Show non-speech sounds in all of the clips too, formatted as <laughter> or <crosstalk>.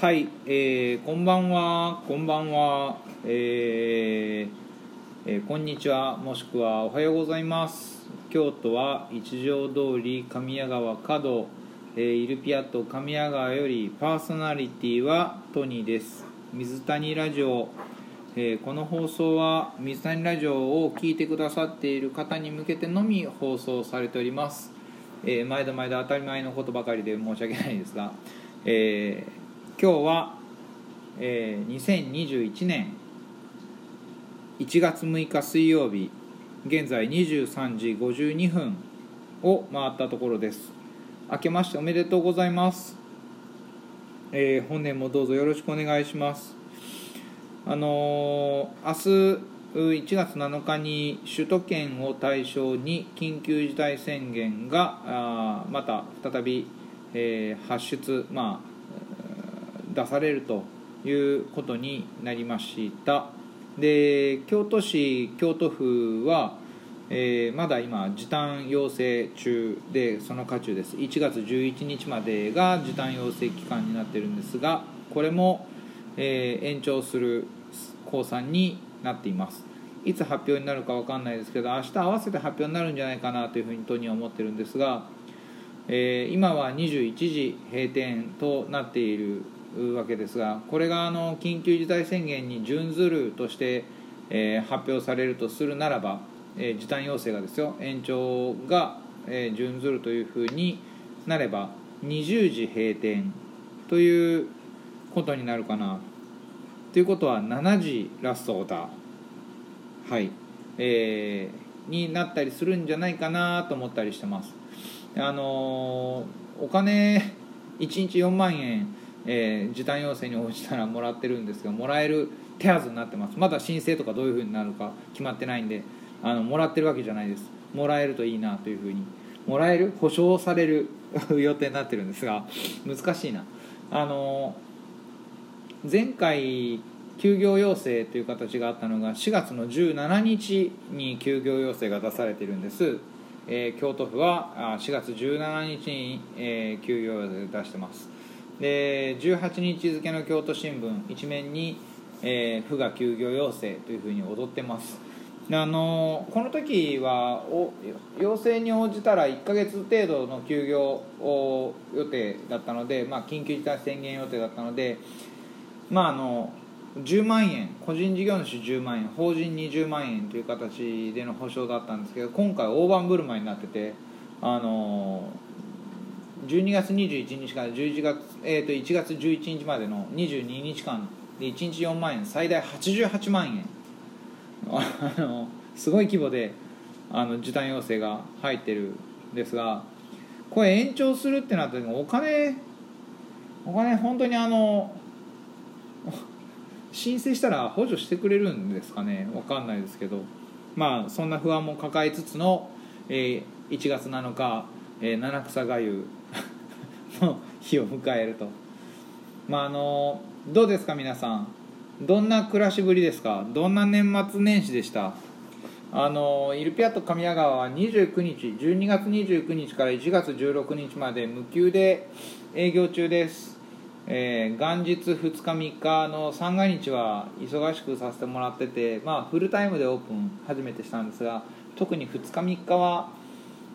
はい、えー、こんばんは、こんばんは、えーえーこんにちは、もしくはおはようございます。京都は一条通り神谷川角、えーイルピアット神谷川よりパーソナリティはトニーです。水谷ラジオ、えーこの放送は水谷ラジオを聞いてくださっている方に向けてのみ放送されております。えー毎度毎度当たり前のことばかりで申し訳ないですが、えー今日は、えー2021年1月6日水曜日現在23時52分を回ったところです。明けましておめでとうございます、えー本年もどうぞよろしくお願いします。あのー明日1月7日に首都圏を対象に緊急事態宣言があまた再び、えー発出、まあ、出されるということになりました。で京都市京都府は、えーまだ今時短要請中でその渦中です。1月11日までが時短要請期間になってるんですがこれも、えー延長する公算になっています。いつ発表になるか分かんないですけど明日合わせて発表になるんじゃないかなというふうに当には思ってるんですが、えー今は21時閉店となっているわけですがこれがあの緊急事態宣言に準ずるとして、えー発表されるとするならば、えー時短要請がですよ。延長が、えー準ずるというふうになれば20時閉店ということになるかな。ということは7時ラストオーダー。はい、えーになったりするんじゃないかなと思ったりしてます。あのーお金1日4万円、えー時短要請に応じたらもらってるんですがもらえる手はずになってます。まだ申請とかどういうふうになるか決まってないんであのもらってるわけじゃないです。もらえるといいなというふうに。もらえる保証される <laughs> 予定になってるんですが難しいな。あの前回休業要請という形があったのが4月の17日に休業要請が出されてるんです、えー京都府は4月17日に、えー休業要請出してます。で18日付の京都新聞一面に、えー府が休業要請というふうに踊ってます。あのこの時はお要請に応じたら1ヶ月程度の休業を予定だったので、まあ、緊急事態宣言予定だったのでまああの10万円個人事業主10万円法人20万円という形での保証だったんですけど今回大盤振る舞いになっててあの12月21日から11月、えー、と1月11日までの22日間で1日4万円最大88万円。あのすごい規模であの時短要請が入ってるんですがこれ延長するってなった時お金お金本当にあの申請したら補助してくれるんですかね？わかんないですけど。まあそんな不安も抱えつつの、えー1月7日、えー七草がゆ。<laughs> の日を迎えると。まああのどうですか皆さん。どんな暮らしぶりですか？どんな年末年始でした？あのイルピアット神谷川は29日12月29日から1月16日まで無休で営業中です、えー元日2日3日の三が日は忙しくさせてもらってて、まあ、フルタイムでオープン初めてしたんですが特に2日3日は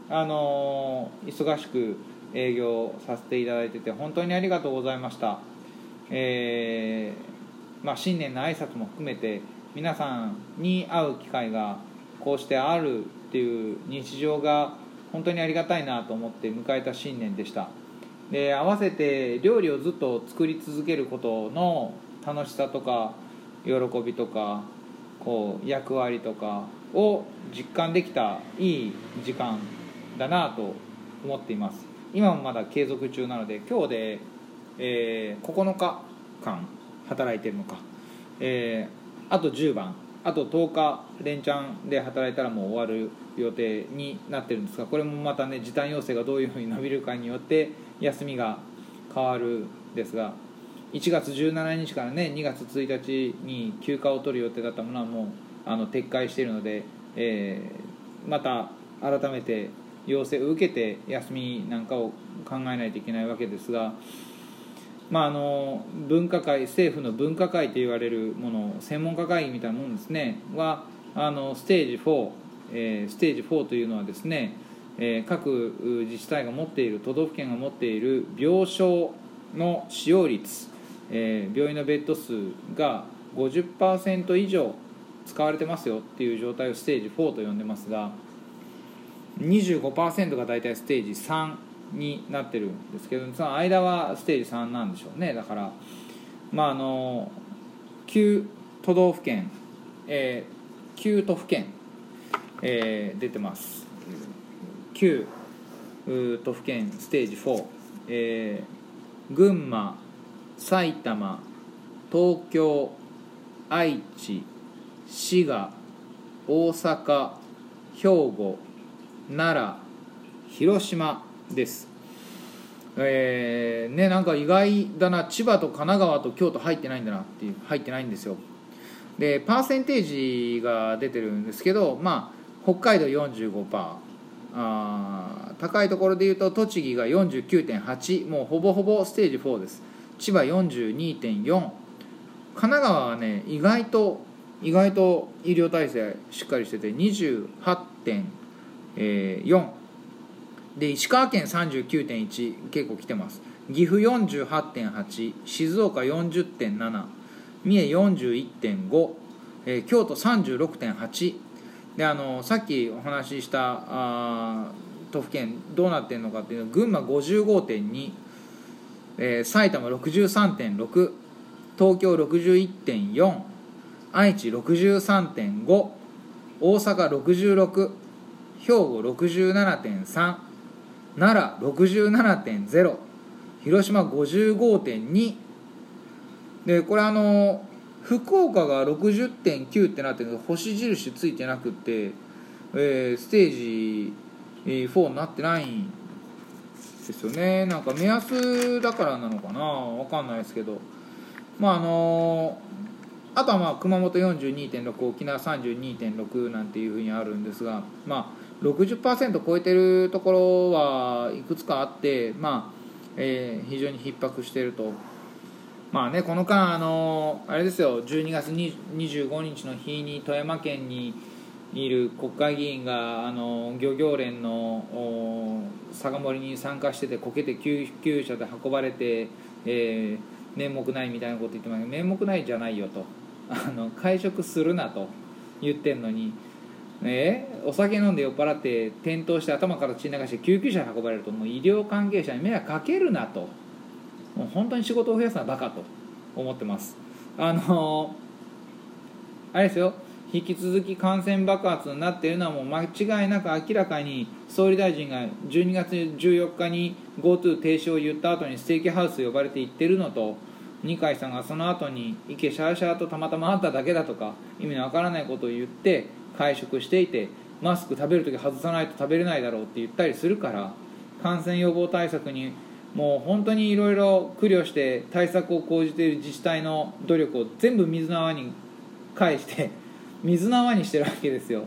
あの忙しく営業させていただいてて本当にありがとうございました、えーまあ、新年の挨拶も含めて皆さんに会う機会がこうしてあるっていう日常が本当にありがたいなと思って迎えた新年でした。で合わせて料理をずっと作り続けることの楽しさとか喜びとかこう役割とかを実感できたいい時間だなと思っています。今もまだ継続中なので今日で、えー9日間働いてるのか、えーあと10番あと10日連チャンで働いたらもう終わる予定になってるんですがこれもまたね時短要請がどういうふうに伸びるかによって休みが変わるんですが1月17日からね2月1日に休暇を取る予定だったものはもうあの撤回しているので、えーまた改めて要請を受けて休みなんかを考えないといけないわけですがまあ、あの分科会政府の分科会と言われるもの専門家会議みたいなものですね。はあのステージ4、えー、ステージ4というのはですね、えー、各自治体が持っている都道府県が持っている病床の使用率、えー、病院のベッド数が50%以上使われてますよっていう状態をステージ4と呼んでますが25%が大体ステージ3になってるんですけどその間はステージ3なんでしょうね。だからまああの9都道府県、えー、9都府県、えー、出てます。9都府県ステージ4、えー、群馬埼玉東京愛知滋賀大阪兵庫奈良広島です。えー、ねなんか意外だな千葉と神奈川と京都入ってないんだなっていう入ってないんですよ。でパーセンテージが出てるんですけどまあ北海道45%あ高いところでいうと栃木が49.8もうほぼほぼステージ4です。千葉42.4神奈川はね意外と意外と医療体制しっかりしてて28.8 28.4で石川県39.1結構来てます。岐阜48.8静岡40.7三重41.5、えー、京都36.8であのさっきお話ししたあ都府県どうなってるのかっていうの群馬55.2、えー、埼玉63.6東京61.4愛知63.5大阪66兵庫67.3奈良67.0広島55.2でこれあの福岡が60.9ってなってるけど星印ついてなくて、えー、ステージ4になってないんですよね。なんか目安だからなのかな分かんないですけど。まああのあとはまあ熊本42.6沖縄32.6なんていうふうにあるんですがまあ60%超えてるところはいくつかあって、まあえー、非常に逼迫してると。まあね、この間、あのあれですよ12月25日の日に富山県にいる国会議員があの漁業連の酒盛りに参加しててこけて救急車で運ばれて、えー、面目ないみたいなこと言ってますけど面目ないじゃないよとあの会食するなと言ってんのにね、お酒飲んで酔っ払って転倒して頭から血流して救急車に運ばれるともう医療関係者に迷惑かけるなと。もう本当に仕事を増やすのはバカと思ってます。あのあれですよ。引き続き感染爆発になっているのはもう間違いなく明らかに総理大臣が12月14日に GoTo 停止を言った後にステーキハウス呼ばれて行ってるのと二階さんがその後に池シャーシャーとたまたま会っただけだとか意味のわからないことを言って会食していてマスク食べる時外さないと食べれないだろうって言ったりするから感染予防対策にもう本当にいろいろ苦慮して対策を講じている自治体の努力を全部水の泡に返して <laughs> 水の泡にしてるわけですよ。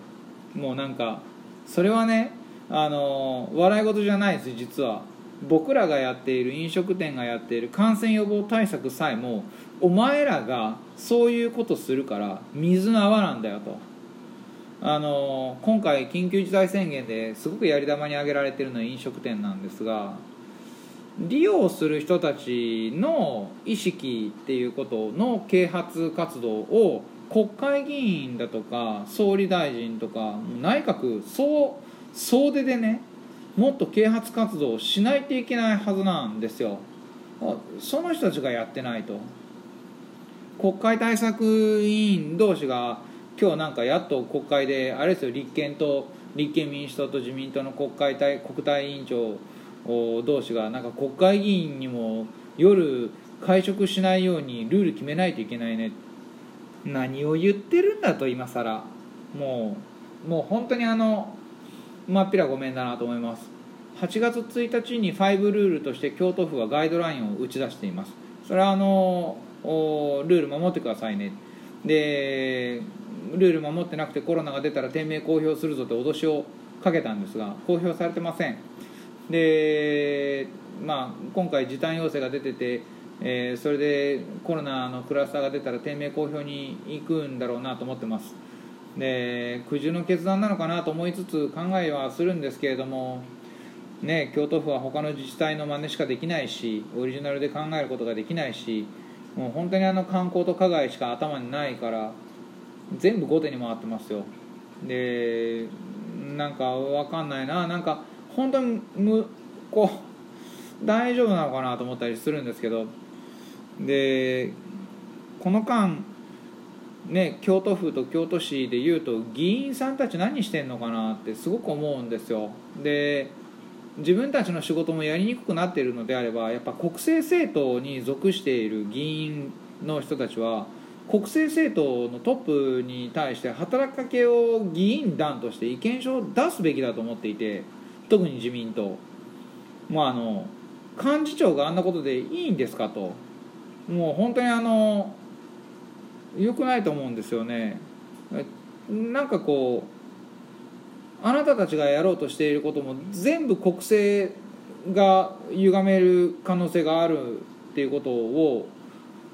もうなんかそれはねあの笑い事じゃないです実は。僕らがやっている飲食店がやっている感染予防対策さえもお前らがそういうことするから水の泡なんだよと。あの今回緊急事態宣言ですごくやり玉に挙げられてるのは飲食店なんですが利用する人たちの意識っていうことの啓発活動を国会議員だとか総理大臣とか内閣総総出でねもっと啓発活動をしないといけないはずなんですよ。その人たちがやってないと。国会対策委員同士が今日なんかやっと国会であれですよ立憲と立憲民主党と自民党の国会対国対委員長同士がなんか国会議員にも夜会食しないようにルール決めないといけないね。何を言ってるんだと今更。もうもう本当にあのまっぴらごめんだなと思います。8月1日に5ルールとして京都府はガイドラインを打ち出しています。それはあのルール守ってくださいね。でルール守ってなくてコロナが出たら店名公表するぞって脅しをかけたんですが公表されてません。で、まあ、今回時短要請が出ててえーそれでコロナのクラスターが出たら店名公表に行くんだろうなと思ってます。で苦渋の決断なのかなと思いつつ考えはするんですけれどもね、京都府は他の自治体の真似しかできないしオリジナルで考えることができないしもう本当にあの観光と課外しか頭にないから全部後手に回ってますよ。でなんか分かんないな。なんか本当にむこう大丈夫なのかなと思ったりするんですけど。でこの間ね京都府と京都市でいうと議員さんたち何してんのかなってすごく思うんですよ。で自分たちの仕事もやりにくくなっているのであればやっぱ国政政党に属している議員の人たちは国政政党のトップに対して働きかけを議員団として意見書を出すべきだと思っていて特に自民党。もうあの幹事長があんなことでいいんですかと。もう本当にあの良くないと思うんですよね。なんかこうあなたたちがやろうとしていることも全部国政が歪める可能性があるっていうことを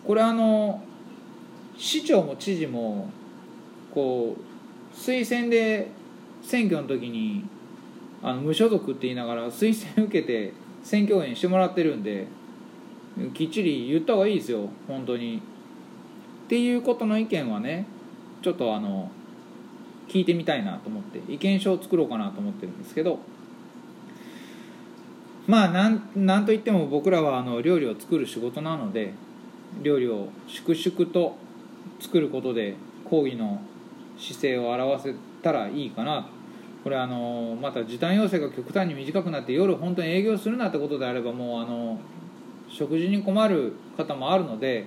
これあの市長も知事もこう推薦で選挙の時にあの無所属って言いながら推薦受けて選挙応援してもらってるんできっちり言った方がいいですよ本当に。っていうことの意見はねちょっとあの聞いてみたいなと思って意見書を作ろうかなと思ってるんですけどまあなんなんといっても僕らはあの料理を作る仕事なので料理を粛々と作ることで抗議の姿勢を表せたらいいかなこれあのまた時短要請が極端に短くなって夜本当に営業するなってことであればもうあの食事に困る方もあるので、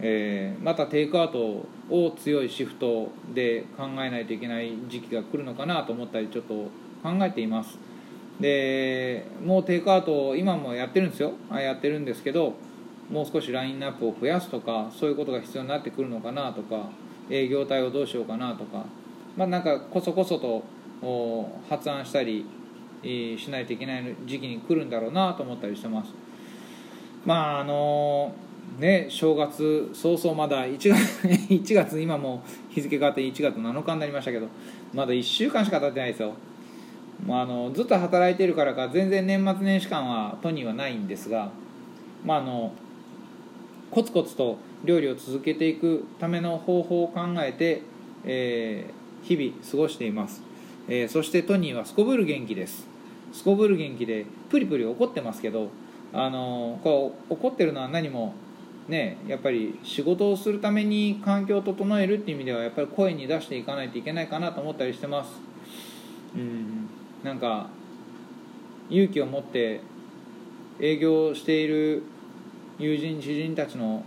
えーまたテイクアウトを強いシフトで考えないといけない時期が来るのかなと思ったりちょっと考えています。でもうテイクアウト今もやってるんですよ。あやってるんですけどもう少しラインナップを増やすとかそういうことが必要になってくるのかなとか営業対応どうしようかなとか。まあなんかこそこそと発案したりしないといけない時期に来るんだろうなと思ったりしてます。まああのね正月早々まだ1月 <laughs> ,1 月今も日付変わって1月7日になりましたけどまだ1週間しか経ってないですよ。もうあのずっと働いてるからか全然年末年始感は都にはないんですがまああのコツコツと料理を続けていくための方法を考えて、えー日々過ごしています、えーそしてトニーはすこぶる元気です。すこぶる元気でプリプリ怒ってますけどあのこう怒ってるのは何もねやっぱり仕事をするために環境を整えるっていう意味ではやっぱり声に出していかないといけないかなと思ったりしてます。うんなんか勇気を持って営業している友人知人たちの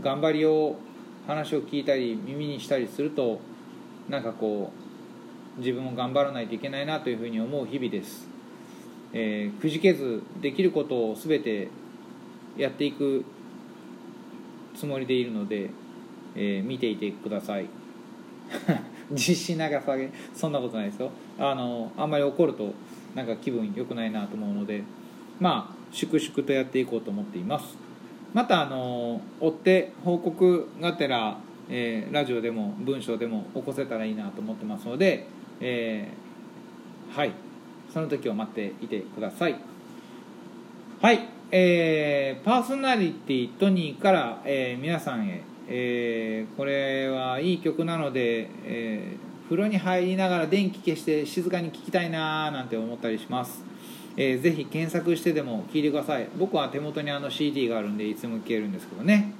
頑張りを話を聞いたり耳にしたりするとなんかこう自分も頑張らないといけないなというふうに思う日々です、えーくじけずできることを全てやっていくつもりでいるので、えー見ていてください。<laughs> 実施長さげそんなことないですよ。あのあんまり怒るとなんか気分良くないなと思うので。まあ粛々とやっていこうと思っています。またあの追って報告がてら、えーラジオでも文章でも起こせたらいいなと思ってますので、えーはい。その時を待っていてください。はい、えーパーソナリティトニーから、えー皆さんへ、えーこれはいい曲なので、えー風呂に入りながら電気消して静かに聴きたいなーなんて思ったりします、えーぜひ検索してでも聴いてください。僕は手元にあの CD があるんでいつも聴けるんですけどね。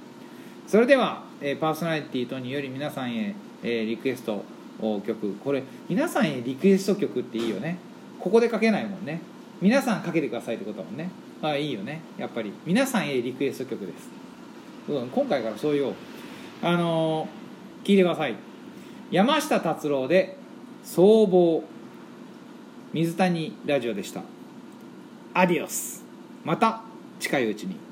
それでは、えーパーソナリティトニーより皆さんへ、えーリクエスト曲。これ皆さんへリクエスト曲っていいよね。ここでかけないもんね。皆さんかけてくださいってことだもんね。あいいよね。やっぱり。皆さんへリクエスト曲です、うん、今回からそういう。あのー聞いてください。山下達郎で「僧帽」水谷ラジオでした。アディオス。また近いうちに。